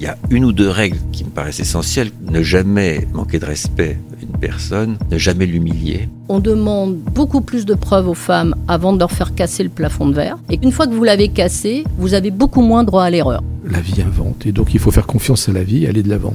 Il y a une ou deux règles qui me paraissent essentielles. Ne jamais manquer de respect à une personne, ne jamais l'humilier. On demande beaucoup plus de preuves aux femmes avant de leur faire casser le plafond de verre. Et une fois que vous l'avez cassé, vous avez beaucoup moins droit à l'erreur. La vie invente et donc il faut faire confiance à la vie et aller de l'avant.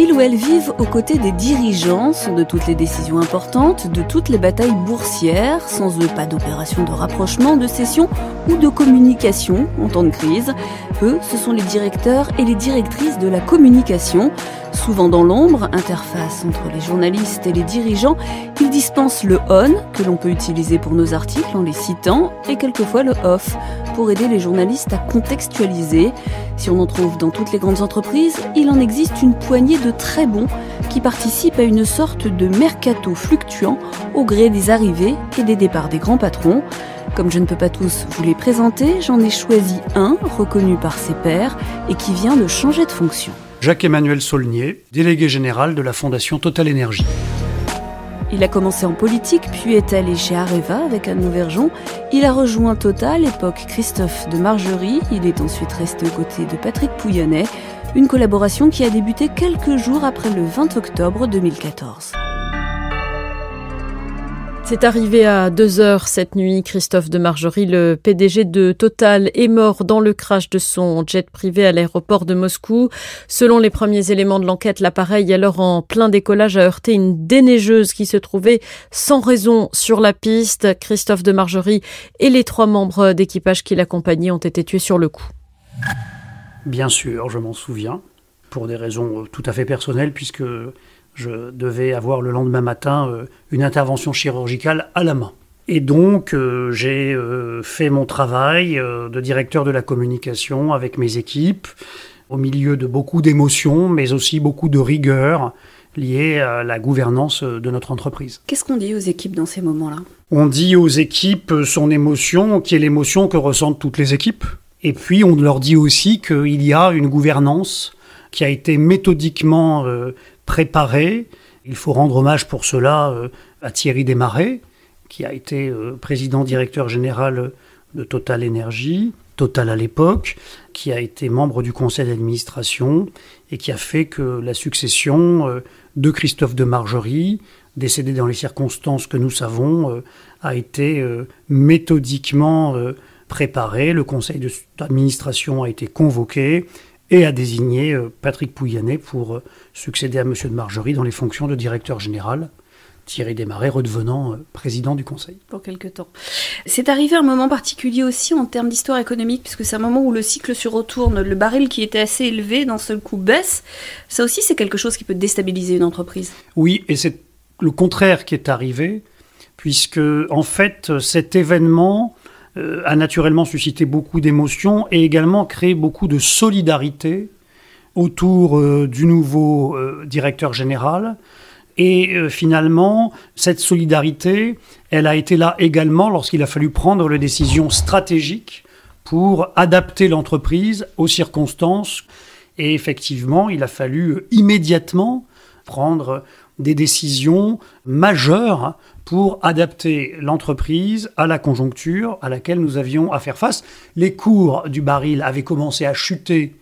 Ils ou elles vivent aux côtés des dirigeants, de toutes les décisions importantes, de toutes les batailles boursières. Sans eux, pas d'opération de rapprochement, de cession ou de communication en temps de crise. Eux, ce sont les directeurs et les directrices de la communication. Souvent dans l'ombre, interface entre les journalistes et les dirigeants, ils dispensent le on, que l'on peut utiliser pour nos articles en les citant, et quelquefois le off, pour aider les journalistes à contextualiser. Si on en trouve dans toutes les grandes entreprises, il en existe une poignée de très bons qui participent à une sorte de mercato fluctuant au gré des arrivées et des départs des grands patrons. Comme je ne peux pas tous vous les présenter, j'en ai choisi un reconnu par ses pairs et qui vient de changer de fonction. Jacques-Emmanuel Saulnier, délégué général de la Fondation Total Énergie. Il a commencé en politique, puis est allé chez Areva avec Anne Verjon. Il a rejoint Total, époque Christophe de Margerie. Il est ensuite resté aux côtés de Patrick Pouyannet, une collaboration qui a débuté quelques jours après le 20 octobre 2014. C'est arrivé à 2 heures cette nuit. Christophe de Margerie, le PDG de Total, est mort dans le crash de son jet privé à l'aéroport de Moscou. Selon les premiers éléments de l'enquête, l'appareil, alors en plein décollage, a heurté une déneigeuse qui se trouvait sans raison sur la piste. Christophe de Margerie et les trois membres d'équipage qui l'accompagnaient ont été tués sur le coup. Bien sûr, je m'en souviens, pour des raisons tout à fait personnelles, puisque je devais avoir le lendemain matin euh, une intervention chirurgicale à la main. Et donc, euh, j'ai euh, fait mon travail de directeur de la communication avec mes équipes, au milieu de beaucoup d'émotions, mais aussi beaucoup de rigueur liée à la gouvernance de notre entreprise. Qu'est-ce qu'on dit aux équipes dans ces moments-là? On dit aux équipes son émotion, qui est l'émotion que ressentent toutes les équipes. Et puis, on leur dit aussi qu'il y a une gouvernance qui a été méthodiquement préparé. Il faut rendre hommage pour cela euh, à Thierry Desmarais, qui a été euh, président directeur général de Total Énergie, Total à l'époque, qui a été membre du conseil d'administration et qui a fait que la succession euh, de Christophe de Margerie, décédé dans les circonstances que nous savons, a été méthodiquement préparée. Le conseil d'administration a été convoqué et a désigné Patrick Pouyanné pour succédé à M. de Margerie dans les fonctions de directeur général. Thierry Desmarais redevenant euh, président du Conseil. Pour quelque temps. C'est arrivé un moment particulier aussi en termes d'histoire économique, puisque c'est un moment où le cycle se retourne, le baril qui était assez élevé d'un seul coup baisse. Ça aussi, c'est quelque chose qui peut déstabiliser une entreprise. Oui, et c'est le contraire qui est arrivé, puisque en fait, cet événement euh, a naturellement suscité beaucoup d'émotions et également créé beaucoup de solidarité autour euh, du nouveau euh, directeur général. Et finalement, cette solidarité, elle a été là également lorsqu'il a fallu prendre les décisions stratégiques pour adapter l'entreprise aux circonstances. Et effectivement, il a fallu immédiatement prendre des décisions majeures pour adapter l'entreprise à la conjoncture à laquelle nous avions à faire face. Les cours du baril avaient commencé à chuter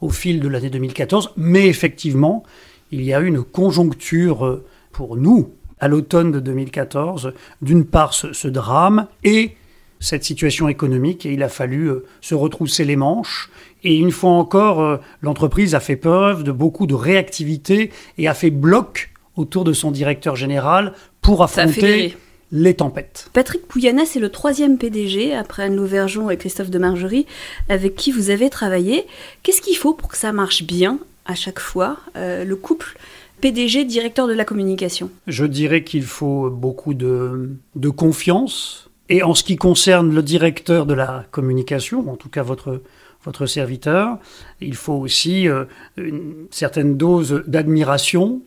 au fil de l'année 2014, mais effectivement, il y a eu une conjoncture pour nous à l'automne de 2014, d'une part ce, drame et cette situation économique, et il a fallu euh, se retrousser les manches. Et une fois encore, euh, l'entreprise a fait preuve de beaucoup de réactivité et a fait bloc autour de son directeur général pour affronter les tempêtes. Patrick Pouyanné, c'est le troisième PDG, après Anne Louvergeon et Christophe de Margerie, avec qui vous avez travaillé. Qu'est-ce qu'il faut pour que ça marche bien à chaque fois, euh, le couple PDG, directeur de la communication? Je dirais qu'il faut beaucoup de, confiance. Et en ce qui concerne le directeur de la communication, en tout cas votre, votre serviteur, il faut aussi euh, une certaine dose d'admiration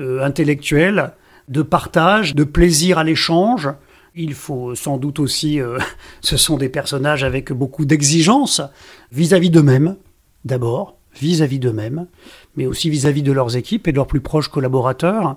euh, intellectuelle de partage, de plaisir à l'échange. Il faut sans doute aussi, euh, ce sont des personnages avec beaucoup d'exigences vis-à-vis d'eux-mêmes, d'abord, vis-à-vis d'eux-mêmes, mais aussi vis-à-vis de leurs équipes et de leurs plus proches collaborateurs.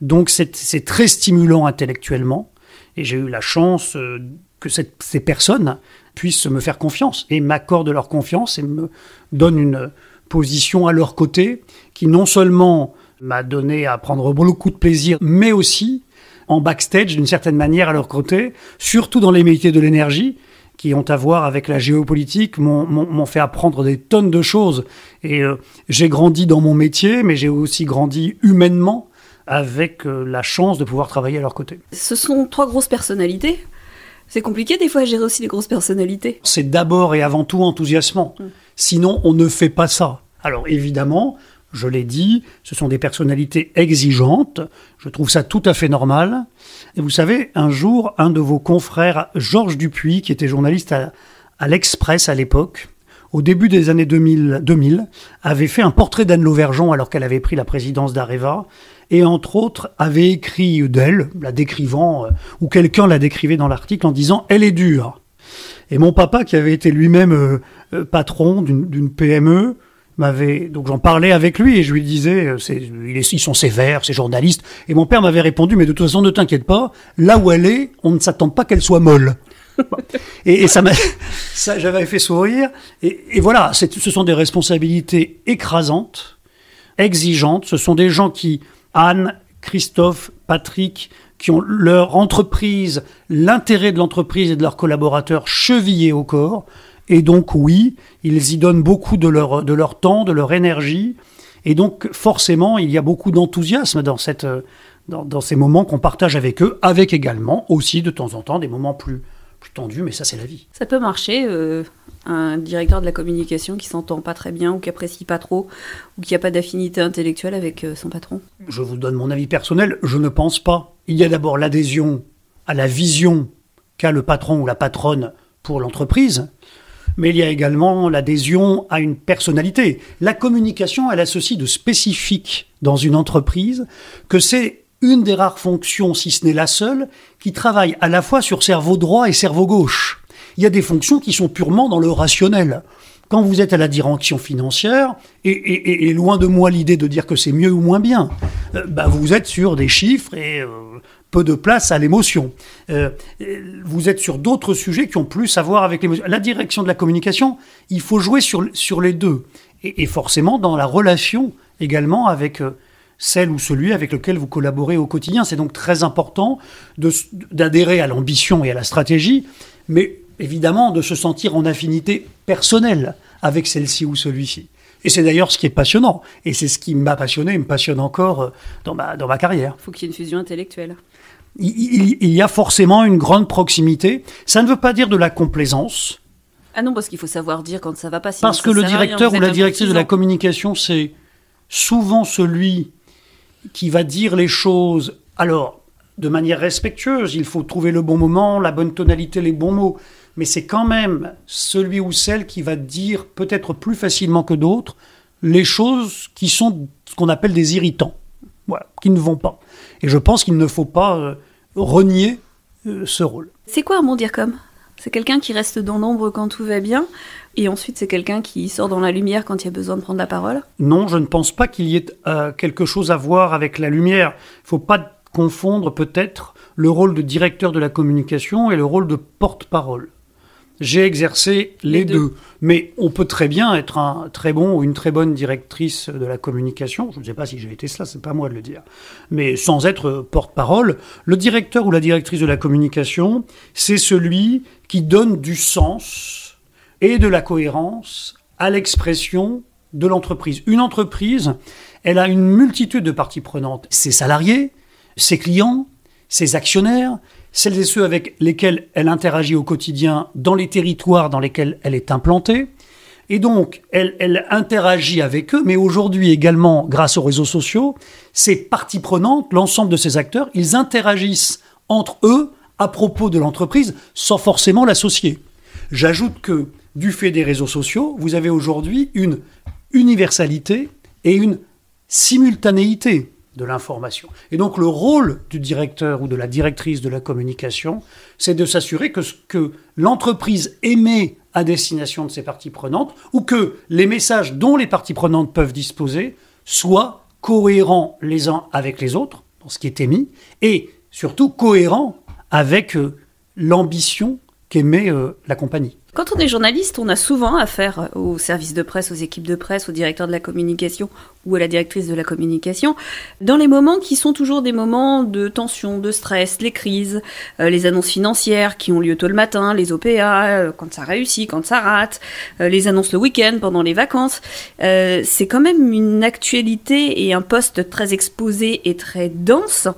Donc c'est très stimulant intellectuellement, et j'ai eu la chance euh, que ces personnes puissent me faire confiance et m'accordent leur confiance et me donnent une position à leur côté qui non seulement m'a donné à prendre beaucoup de plaisir, mais aussi en backstage d'une certaine manière à leur côté, surtout dans les métiers de l'énergie qui ont à voir avec la géopolitique, m'ont fait apprendre des tonnes de choses. Et euh, j'ai grandi dans mon métier, mais j'ai aussi grandi humainement avec euh, la chance de pouvoir travailler à leur côté. Ce sont trois grosses personnalités. C'est compliqué des fois à gérer aussi les grosses personnalités. C'est d'abord et avant tout enthousiasmant. Hum. Sinon, on ne fait pas ça. Alors évidemment, je l'ai dit, ce sont des personnalités exigeantes. Je trouve ça tout à fait normal. Et vous savez, un jour, un de vos confrères, Georges Dupuis, qui était journaliste à, l'Express à l'époque, au début des années 2000, 2000 avait fait un portrait d'Anne Lauvergeon alors qu'elle avait pris la présidence d'Areva, et entre autres avait écrit d'elle, la décrivant, euh, ou quelqu'un la décrivait dans l'article en disant « elle est dure ». Et mon papa, qui avait été lui-même euh, euh, patron d'une PME, m'avait donc j'en parlais avec lui et je lui disais euh, c'est, ils sont sévères ces journalistes. Et mon père m'avait répondu mais de toute façon ne t'inquiète pas là où elle est on ne s'attend pas qu'elle soit molle. Et, ça m'a ça j'avais fait sourire. Et, et voilà ce sont des responsabilités écrasantes exigeantes. Ce sont des gens qui Anne Christophe Patrick qui ont leur entreprise l'intérêt de l'entreprise et de leurs collaborateurs chevillés au corps et donc oui, ils y donnent beaucoup de leur, de leur temps, de leur énergie. Et donc forcément, il y a beaucoup d'enthousiasme dans, cette, dans, dans ces moments qu'on partage avec eux, avec également aussi de temps en temps des moments plus, plus tendus, mais ça c'est la vie. Ça peut marcher, euh, un directeur de la communication qui s'entend pas très bien ou qui apprécie pas trop ou qui a pas d'affinité intellectuelle avec euh, son patron Je vous donne mon avis personnel, je ne pense pas. Il y a d'abord l'adhésion à la vision qu'a le patron ou la patronne pour l'entreprise, mais il y a également l'adhésion à une personnalité. La communication, elle a ceci de spécifique dans une entreprise que c'est une des rares fonctions, si ce n'est la seule, qui travaille à la fois sur cerveau droit et cerveau gauche. Il y a des fonctions qui sont purement dans le rationnel. Quand vous êtes à la direction financière, et, loin de moi l'idée de dire que c'est mieux ou moins bien, euh, bah vous êtes sur des chiffres et euh, peu de place à l'émotion. Euh, vous êtes sur d'autres sujets qui ont plus à voir avec l'émotion. La direction de la communication, il faut jouer sur, sur les deux. Et, forcément dans la relation également avec euh, celle ou celui avec lequel vous collaborez au quotidien. C'est donc très important d'adhérer à l'ambition et à la stratégie, mais évidemment de se sentir en affinité personnelle avec celle-ci ou celui-ci. Et c'est d'ailleurs ce qui est passionnant. Et c'est ce qui m'a passionné et me passionne encore euh, dans ma, dans ma carrière. Il faut qu'il y ait une fusion intellectuelle il, y a forcément une grande proximité. Ça ne veut pas dire de la complaisance. Ah non, parce qu'il faut savoir dire quand ça va pas. Parce que le directeur ou la directrice de la communication, c'est souvent celui qui va dire les choses. Alors, de manière respectueuse, il faut trouver le bon moment, la bonne tonalité, les bons mots. Mais c'est quand même celui ou celle qui va dire peut-être plus facilement que d'autres les choses qui sont ce qu'on appelle des irritants, voilà, qui ne vont pas. Et je pense qu'il ne faut pas euh, renier euh, ce rôle. C'est quoi un bon dire comme C'est quelqu'un qui reste dans l'ombre quand tout va bien, et ensuite c'est quelqu'un qui sort dans la lumière quand il y a besoin de prendre la parole? Non, je ne pense pas qu'il y ait euh, quelque chose à voir avec la lumière. Il ne faut pas confondre peut-être le rôle de directeur de la communication et le rôle de porte-parole. J'ai exercé les, deux. Mais on peut très bien être un très bon ou une très bonne directrice de la communication. Je ne sais pas si j'ai été cela, c'est pas moi de le dire. Mais sans être porte-parole, le directeur ou la directrice de la communication, c'est celui qui donne du sens et de la cohérence à l'expression de l'entreprise. Une entreprise, elle a une multitude de parties prenantes. Ses salariés, ses clients, ses actionnaires, celles et ceux avec lesquels elle interagit au quotidien dans les territoires dans lesquels elle est implantée. Et donc, elle, interagit avec eux, mais aujourd'hui également, grâce aux réseaux sociaux, ces parties prenantes, l'ensemble de ces acteurs, ils interagissent entre eux à propos de l'entreprise sans forcément l'associer. J'ajoute que, du fait des réseaux sociaux, vous avez aujourd'hui une universalité et une simultanéité de l'information. Et donc le rôle du directeur ou de la directrice de la communication, c'est de s'assurer que ce que l'entreprise émet à destination de ses parties prenantes, ou que les messages dont les parties prenantes peuvent disposer soient cohérents les uns avec les autres, dans ce qui est émis, et surtout cohérents avec euh, l'ambition qu'émet euh, la compagnie. Quand on est journaliste, on a souvent affaire aux services de presse, aux équipes de presse, au directeur de la communication ou à la directrice de la communication, dans les moments qui sont toujours des moments de tension, de stress, les crises, euh, les annonces financières qui ont lieu tôt le matin, les OPA, euh, quand ça réussit, quand ça rate, euh, les annonces le week-end, pendant les vacances. c'est quand même une actualité et un poste très exposé et très dense.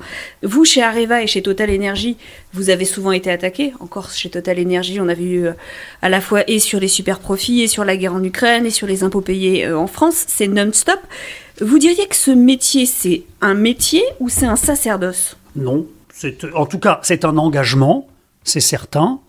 Vous, chez Areva et chez Total Energy, vous avez souvent été attaqué. Encore chez Total Energy, on a vu à la fois et sur les super profits, et sur la guerre en Ukraine, et sur les impôts payés en France. C'est non-stop. Vous diriez que ce métier, c'est un métier ou c'est un sacerdoce Non. En tout cas, c'est un engagement, c'est certain,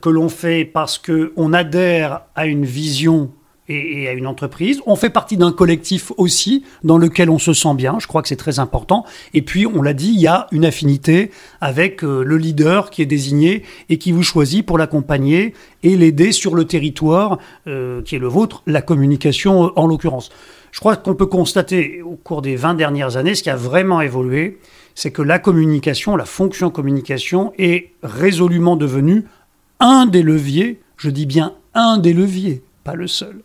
que l'on fait parce qu'on adhère à une vision et, à une entreprise. On fait partie d'un collectif aussi dans lequel on se sent bien. Je crois que c'est très important. Et puis, on l'a dit, il y a une affinité avec euh, le leader qui est désigné et qui vous choisit pour l'accompagner et l'aider sur le territoire euh, qui est le vôtre, la communication euh, en l'occurrence. Je crois qu'on peut constater au cours des 20 dernières années, ce qui a vraiment évolué, c'est que la communication, la fonction communication est résolument devenue un des leviers, je dis bien un des leviers, pas le seul,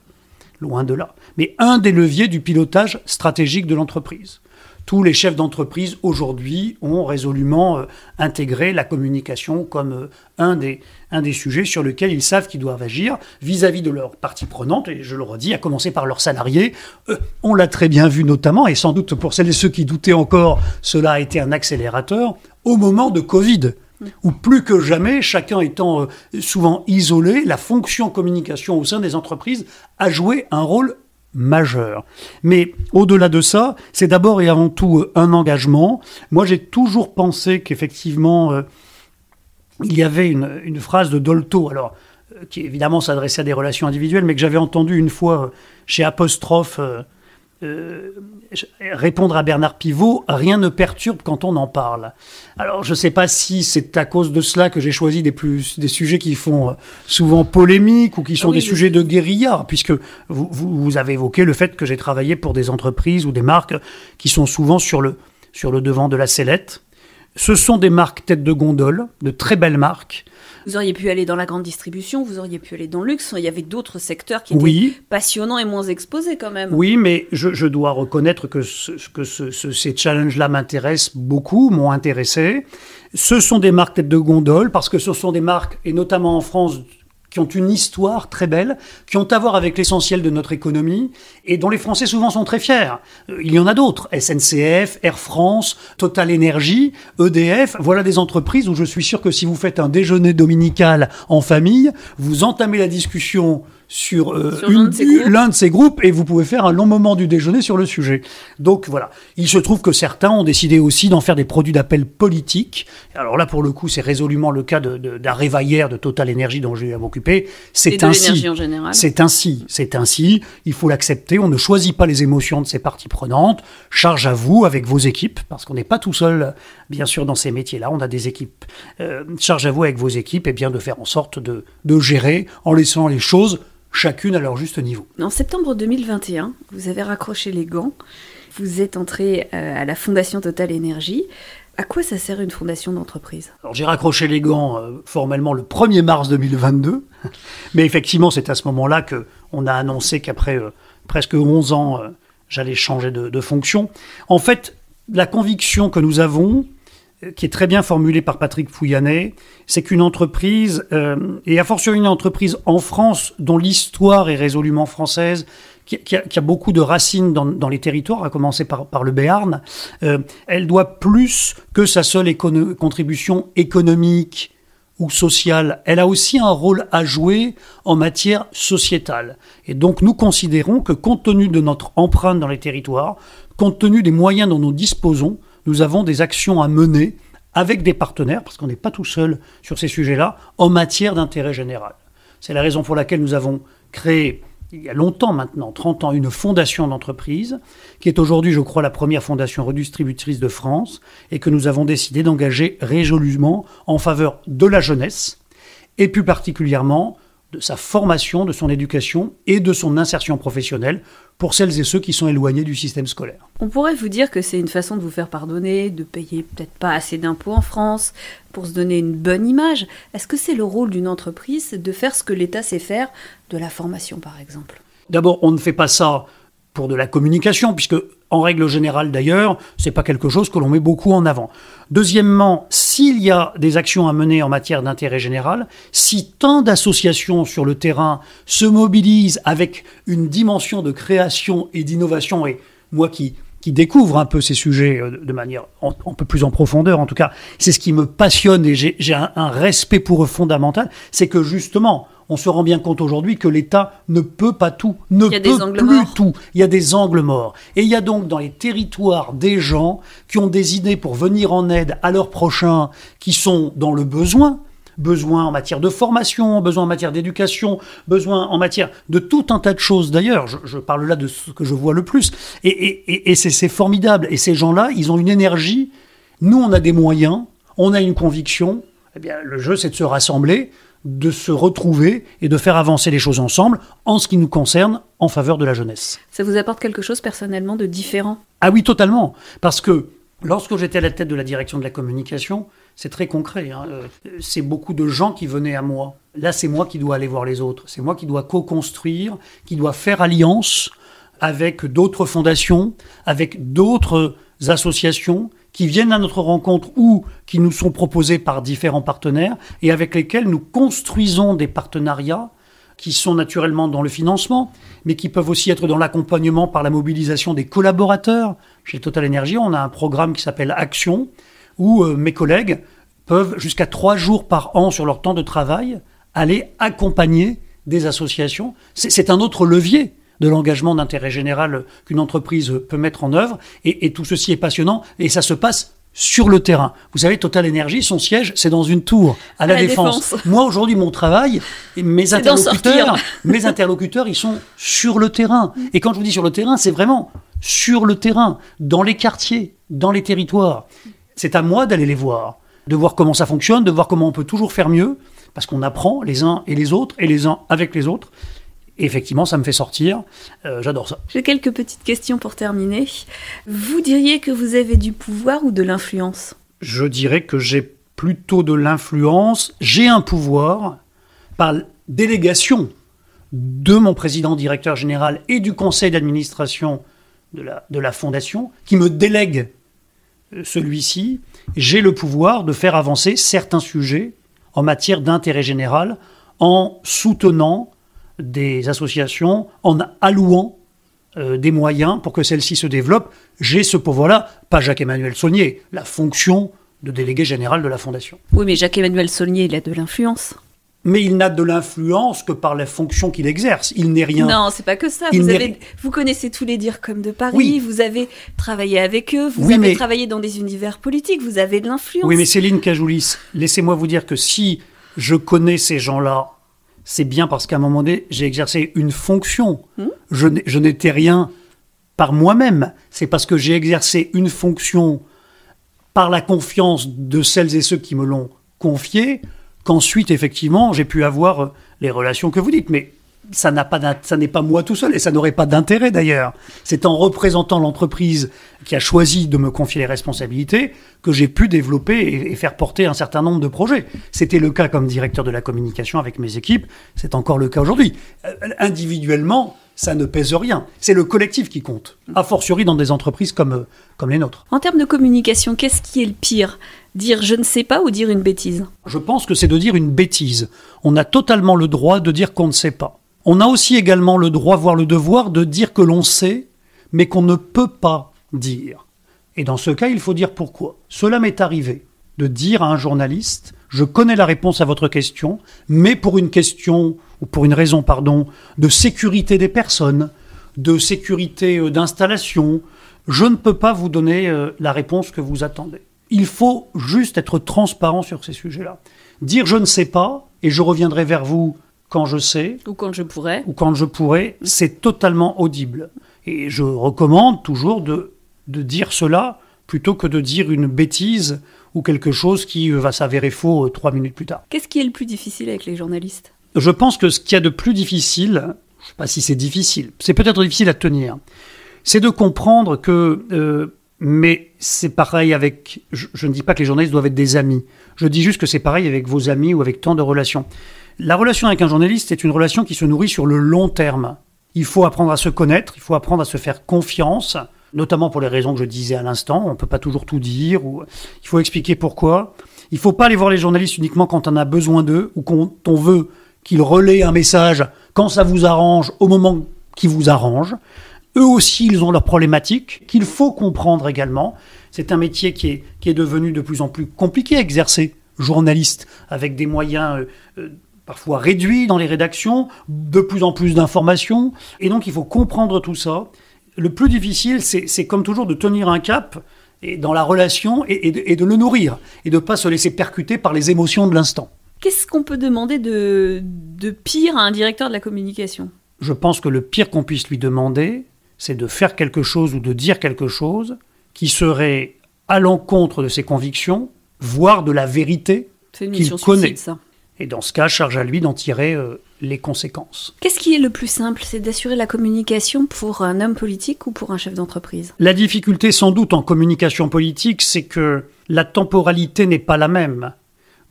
loin de là, mais un des leviers du pilotage stratégique de l'entreprise tous les chefs d'entreprise aujourd'hui ont résolument euh, intégré la communication comme euh, un, des, sujets sur lesquels ils savent qu'ils doivent agir vis-à-vis de leurs parties prenantes, et je le redis, à commencer par leurs salariés. Euh, on l'a très bien vu notamment, et sans doute pour celles et ceux qui doutaient encore, cela a été un accélérateur au moment de Covid où plus que jamais, chacun étant souvent isolé, la fonction communication au sein des entreprises a joué un rôle majeur. Mais au-delà de ça, c'est d'abord et avant tout euh, un engagement. Moi, j'ai toujours pensé qu'effectivement, euh, il y avait une, phrase de Dolto, alors euh, qui évidemment s'adressait à des relations individuelles, mais que j'avais entendu une fois chez Apostrophe euh, répondre à Bernard Pivot, rien ne perturbe quand on en parle. Alors je ne sais pas si c'est à cause de cela que j'ai choisi des, plus, des sujets qui font euh, souvent polémique ou qui sont des sujets de guérilla, puisque vous, vous, avez évoqué le fait que j'ai travaillé pour des entreprises ou des marques qui sont souvent sur le, sur le devant de la sellette. Ce sont des marques tête de gondole, de très belles marques, vous auriez pu aller dans la grande distribution, vous auriez pu aller dans le luxe. Il y avait d'autres secteurs qui étaient passionnants et moins exposés quand même. Oui, mais je, dois reconnaître que, que ces challenges-là m'intéressent beaucoup, m'ont intéressé. Ce sont des marques tête de gondole parce que ce sont des marques, et notamment en France, qui ont une histoire très belle, qui ont à voir avec l'essentiel de notre économie et dont les Français souvent sont très fiers. Euh, il y en a d'autres, SNCF, Air France, Total Energy, EDF, voilà des entreprises où je suis sûr que si vous faites un déjeuner dominical en famille, vous entamez la discussion sur, euh, l'un de, ces groupes et vous pouvez faire un long moment du déjeuner sur le sujet. Donc voilà, il se trouve que certains ont décidé aussi d'en faire des produits d'appel politique. Alors là, pour le coup, c'est résolument le cas d'un de, de, de Total Energy dont j'ai eu à m'occuper. C'est ainsi. C'est ainsi. C'est ainsi. Il faut l'accepter. On ne choisit pas les émotions de ses parties prenantes. Charge à vous avec vos équipes, parce qu'on n'est pas tout seul, bien sûr, dans ces métiers-là. On a des équipes. Euh, charge à vous avec vos équipes et bien de faire en sorte de, de gérer en laissant les choses chacune à leur juste niveau. En septembre 2021, vous avez raccroché les gants, vous êtes entré euh, à la Fondation Total Énergie. À quoi ça sert une fondation d'entreprise? Alors j'ai raccroché les gants euh, formellement le 1er mars 2022, mais effectivement c'est à ce moment-là que on a annoncé qu'après euh, presque 11 ans, j'allais changer de, de, fonction. En fait, la conviction que nous avons, qui est très bien formulé par Patrick Pouyanné, c'est qu'une entreprise, euh, et à fortiori une entreprise en France dont l'histoire est résolument française, qui, a, beaucoup de racines dans, les territoires, à commencer par, par le Béarn, euh, elle doit plus que sa seule contribution économique ou sociale, elle a aussi un rôle à jouer en matière sociétale. Et donc nous considérons que compte tenu de notre empreinte dans les territoires, compte tenu des moyens dont nous disposons, nous avons des actions à mener avec des partenaires, parce qu'on n'est pas tout seul sur ces sujets-là, en matière d'intérêt général. C'est la raison pour laquelle nous avons créé il y a longtemps maintenant, 30 ans, une fondation d'entreprise, qui est aujourd'hui, je crois, la première fondation redistributrice de France, et que nous avons décidé d'engager résolument en faveur de la jeunesse, et plus particulièrement de sa formation, de son éducation et de son insertion professionnelle pour celles et ceux qui sont éloignés du système scolaire. On pourrait vous dire que c'est une façon de vous faire pardonner, de payer peut-être pas assez d'impôts en France, pour se donner une bonne image. Est-ce que c'est le rôle d'une entreprise de faire ce que l'État sait faire, de la formation par exemple? D'abord, on ne fait pas ça de la communication, puisque en règle générale d'ailleurs, c'est pas quelque chose que l'on met beaucoup en avant. Deuxièmement, s'il y a des actions à mener en matière d'intérêt général, si tant d'associations sur le terrain se mobilisent avec une dimension de création et d'innovation, et moi qui découvre un peu ces sujets euh, de manière un peu plus en profondeur, en tout cas, c'est ce qui me passionne et j'ai un respect pour eux fondamental, c'est que justement, on se rend bien compte aujourd'hui que l'État ne peut pas tout, ne peut plus tout. Il y a des angles morts. Et il y a donc dans les territoires des gens qui ont des idées pour venir en aide à leurs prochains, qui sont dans le besoin, besoin en matière de formation, besoin en matière d'éducation, besoin en matière de tout un tas de choses d'ailleurs. Je, parle là de ce que je vois le plus. Et, et c'est formidable. Et ces gens-là, ils ont une énergie. Nous, on a des moyens, on a une conviction. Eh bien, le jeu, c'est de se rassembler de se retrouver et de faire avancer les choses ensemble en ce qui nous concerne en faveur de la jeunesse. Ça vous apporte quelque chose personnellement de différent? Ah oui, totalement. Parce que lorsque j'étais à la tête de la direction de la communication, c'est très concret. Hein. Euh, c'est beaucoup de gens qui venaient à moi. Là, c'est moi qui dois aller voir les autres. C'est moi qui dois co-construire, qui dois faire alliance avec d'autres fondations, avec d'autres associations qui viennent à notre rencontre ou qui nous sont proposés par différents partenaires et avec lesquels nous construisons des partenariats qui sont naturellement dans le financement, mais qui peuvent aussi être dans l'accompagnement par la mobilisation des collaborateurs. Chez Total Energy, on a un programme qui s'appelle Action, où euh, mes collègues peuvent, jusqu'à trois jours par an sur leur temps de travail, aller accompagner des associations. C'est un autre levier de l'engagement d'intérêt général qu'une entreprise peut mettre en œuvre. Et, tout ceci est passionnant et ça se passe sur le terrain. Vous savez, Total Energy, son siège, c'est dans une tour à la, défense. Moi, aujourd'hui, mon travail, mes interlocuteurs, mes interlocuteurs, ils sont sur le terrain. Mm. Et quand je vous dis sur le terrain, c'est vraiment sur le terrain, dans les quartiers, dans les territoires. C'est à moi d'aller les voir, de voir comment ça fonctionne, de voir comment on peut toujours faire mieux, parce qu'on apprend les uns et les autres, et les uns avec les autres effectivement, ça me fait sortir. Euh, j'adore ça. J'ai quelques petites questions pour terminer. Vous diriez que vous avez du pouvoir ou de l'influence? Je dirais que j'ai plutôt de l'influence. J'ai un pouvoir par délégation de mon président directeur général et du conseil d'administration de la, de la fondation qui me délègue euh, celui-ci. J'ai le pouvoir de faire avancer certains sujets en matière d'intérêt général en soutenant des associations en allouant euh, des moyens pour que celles-ci se développent. J'ai ce pouvoir-là, pas Jacques-Emmanuel Saulnier, la fonction de délégué général de la Fondation. Oui, mais Jacques-Emmanuel Saulnier, il a de l'influence. Mais il n'a de l'influence que par la fonction qu'il exerce. Il n'est rien. Non, c'est pas que ça. Vous, vous, connaissez tous les dires comme de Paris. Vous avez travaillé avec eux. Vous avez travaillé dans des univers politiques. Vous avez de l'influence. Oui, mais Céline Cajoulis, laissez-moi vous dire que si je connais ces gens-là c'est bien parce qu'à un moment donné, j'ai exercé une fonction. Hmm. Je n'étais rien par moi-même. C'est parce que j'ai exercé une fonction par la confiance de celles et ceux qui me l'ont confiée, qu'ensuite, effectivement, j'ai pu avoir euh, les relations que vous dites. Mais ça n'a pas ça n'est pas moi tout seul et ça n'aurait pas d'intérêt d'ailleurs. C'est en représentant l'entreprise qui a choisi de me confier les responsabilités que j'ai pu développer et, faire porter un certain nombre de projets. C'était le cas comme directeur de la communication avec mes équipes, c'est encore le cas aujourd'hui. Euh, individuellement, ça ne pèse rien. C'est le collectif qui compte, a fortiori dans des entreprises comme, euh, comme les nôtres. En termes de communication, qu'est-ce qui est le pire? Dire je ne sais pas ou dire une bêtise? Je pense que c'est de dire une bêtise. On a totalement le droit de dire qu'on ne sait pas. On a aussi également le droit, voire le devoir, de dire que l'on sait, mais qu'on ne peut pas dire. Et dans ce cas, il faut dire pourquoi. Cela m'est arrivé de dire à un journaliste, je connais la réponse à votre question, mais pour une question, ou pour une raison, pardon, de sécurité des personnes, de sécurité euh, d'installation, je ne peux pas vous donner euh, la réponse que vous attendez. Il faut juste être transparent sur ces sujets-là. Dire je ne sais pas, et je reviendrai vers vous quand je sais, Ou quand je pourrais. ou quand je pourrais, c'est totalement audible. Et je recommande toujours de, de dire cela plutôt que de dire une bêtise ou quelque chose qui euh, va s'avérer faux euh, trois minutes plus tard. Qu'est-ce qui est le plus difficile avec les journalistes? Je pense que ce qu'il y a de plus difficile, je ne sais pas si c'est difficile, c'est peut-être difficile à tenir, c'est de comprendre que, euh, mais c'est pareil avec, je, je ne dis pas que les journalistes doivent être des amis, je dis juste que c'est pareil avec vos amis ou avec tant de relations. La relation avec un journaliste est une relation qui se nourrit sur le long terme. Il faut apprendre à se connaître, il faut apprendre à se faire confiance, notamment pour les raisons que je disais à l'instant. On ne peut pas toujours tout dire, ou il faut expliquer pourquoi. Il ne faut pas aller voir les journalistes uniquement quand on a besoin d'eux ou quand on veut qu'ils relaient un message quand ça vous arrange, au moment qui vous arrange. Eux aussi, ils ont leurs problématiques qu'il faut comprendre également. C'est un métier qui est, qui est devenu de plus en plus compliqué à exercer, journaliste, avec des moyens euh, euh, parfois réduits dans les rédactions, de plus en plus d'informations. Et donc, il faut comprendre tout ça. Le plus difficile, c'est comme toujours de tenir un cap et dans la relation et, et de, et de le nourrir et de ne pas se laisser percuter par les émotions de l'instant. Qu'est-ce qu'on peut demander de, de pire à un directeur de la communication? Je pense que le pire qu'on puisse lui demander, c'est de faire quelque chose ou de dire quelque chose qui serait à l'encontre de ses convictions, voire de la vérité. Qu'il connaît. suicide, ça. Et dans ce cas, charge à lui d'en tirer euh, les conséquences. Qu'est-ce qui est le plus simple C'est d'assurer la communication pour un homme politique ou pour un chef d'entreprise? La difficulté sans doute en communication politique, c'est que la temporalité n'est pas la même.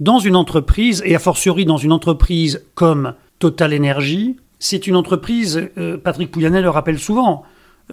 Dans une entreprise, et a fortiori dans une entreprise comme Total Energy, c'est une entreprise, euh, Patrick Pouyanné le rappelle souvent,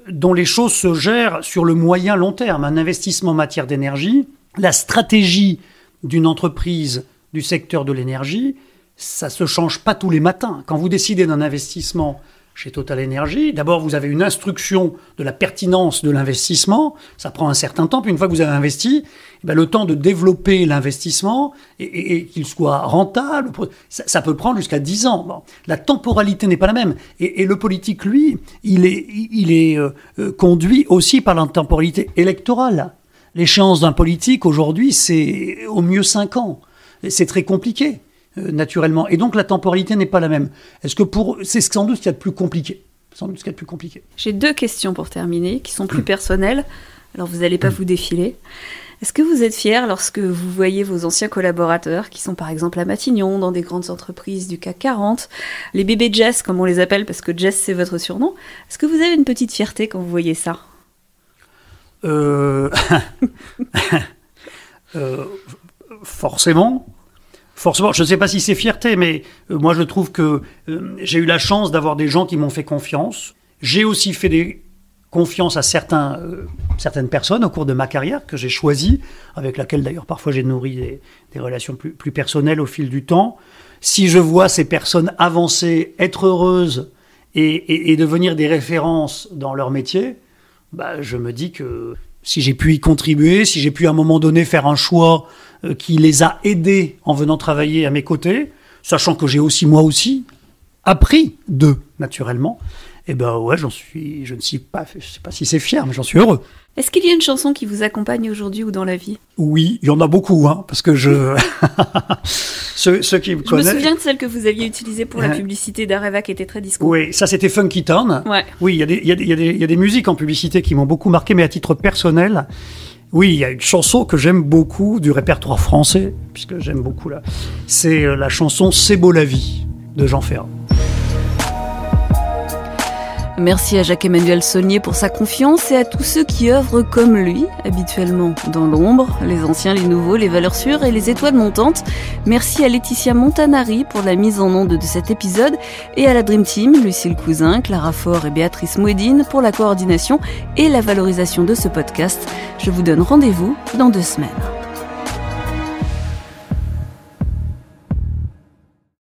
dont les choses se gèrent sur le moyen long terme. Un investissement en matière d'énergie, la stratégie d'une entreprise du secteur de l'énergie, ça se change pas tous les matins. Quand vous décidez d'un investissement chez Total Energy, d'abord vous avez une instruction de la pertinence de l'investissement, ça prend un certain temps, puis une fois que vous avez investi, eh ben, le temps de développer l'investissement et, qu'il soit rentable, ça, peut prendre jusqu'à 10 ans. Bon. La temporalité n'est pas la même. Et, et le politique, lui, il est, il est euh, euh, conduit aussi par la temporalité électorale. L'échéance d'un politique aujourd'hui, c'est au mieux 5 ans. C'est très compliqué, euh, naturellement. Et donc la temporalité n'est pas la même. Est-ce que pour. C'est sans doute ce qu'il y a de plus compliqué. Sans doute ce qu'il y a de plus compliqué. J'ai deux questions pour terminer, qui sont plus personnelles. Alors vous n'allez pas vous défiler. Est-ce que vous êtes fier lorsque vous voyez vos anciens collaborateurs, qui sont par exemple à Matignon, dans des grandes entreprises du CAC 40, les bébés Jess, comme on les appelle, parce que Jess c'est votre surnom, est-ce que vous avez une petite fierté quand vous voyez ça? Euh, euh, forcément. Forcément, je ne sais pas si c'est fierté, mais euh, moi je trouve que euh, j'ai eu la chance d'avoir des gens qui m'ont fait confiance. J'ai aussi fait des confiance à euh, certaines personnes au cours de ma carrière que j'ai choisies, avec laquelle d'ailleurs parfois j'ai nourri des, relations plus, personnelles au fil du temps. Si je vois ces personnes avancer, être heureuses et, et- et devenir des références dans leur métier, bah, je me dis que si j'ai pu y contribuer, si j'ai pu à un moment donné faire un choix euh, qui les a aidés en venant travailler à mes côtés, sachant que j'ai aussi moi aussi appris d'eux naturellement, et ben ouais, j'en suis, je ne suis pas, je sais pas si c'est fier, mais j'en suis heureux. Est-ce qu'il y a une chanson qui vous accompagne aujourd'hui ou dans la vie? Oui, il y en a beaucoup, hein, parce que je ceux, ceux qui me Je me connaissent. souviens de celle que vous aviez utilisée pour la Ouais. publicité d'Areva qui était très disco. Oui, ça c'était Funky Town. Ouais. Oui, il y, a des- il y, a des- il y a des- il y a des musiques en publicité qui m'ont beaucoup marqué, mais à titre personnel, oui, il y a une chanson que j'aime beaucoup du répertoire français, puisque j'aime beaucoup là. C'est euh, la chanson C'est beau la vie de Jean Ferrat. Merci à Jacques-Emmanuel Saulnier pour sa confiance et à tous ceux qui œuvrent comme lui, habituellement dans l'ombre, les anciens, les nouveaux, les valeurs sûres et les étoiles montantes. Merci à Laetitia Montanari pour la mise en onde de cet épisode et à la Dream Team, Lucille Cousin, Clara Faure et Béatrice Mouedine pour la coordination et la valorisation de ce podcast. Je vous donne rendez-vous dans deux semaines.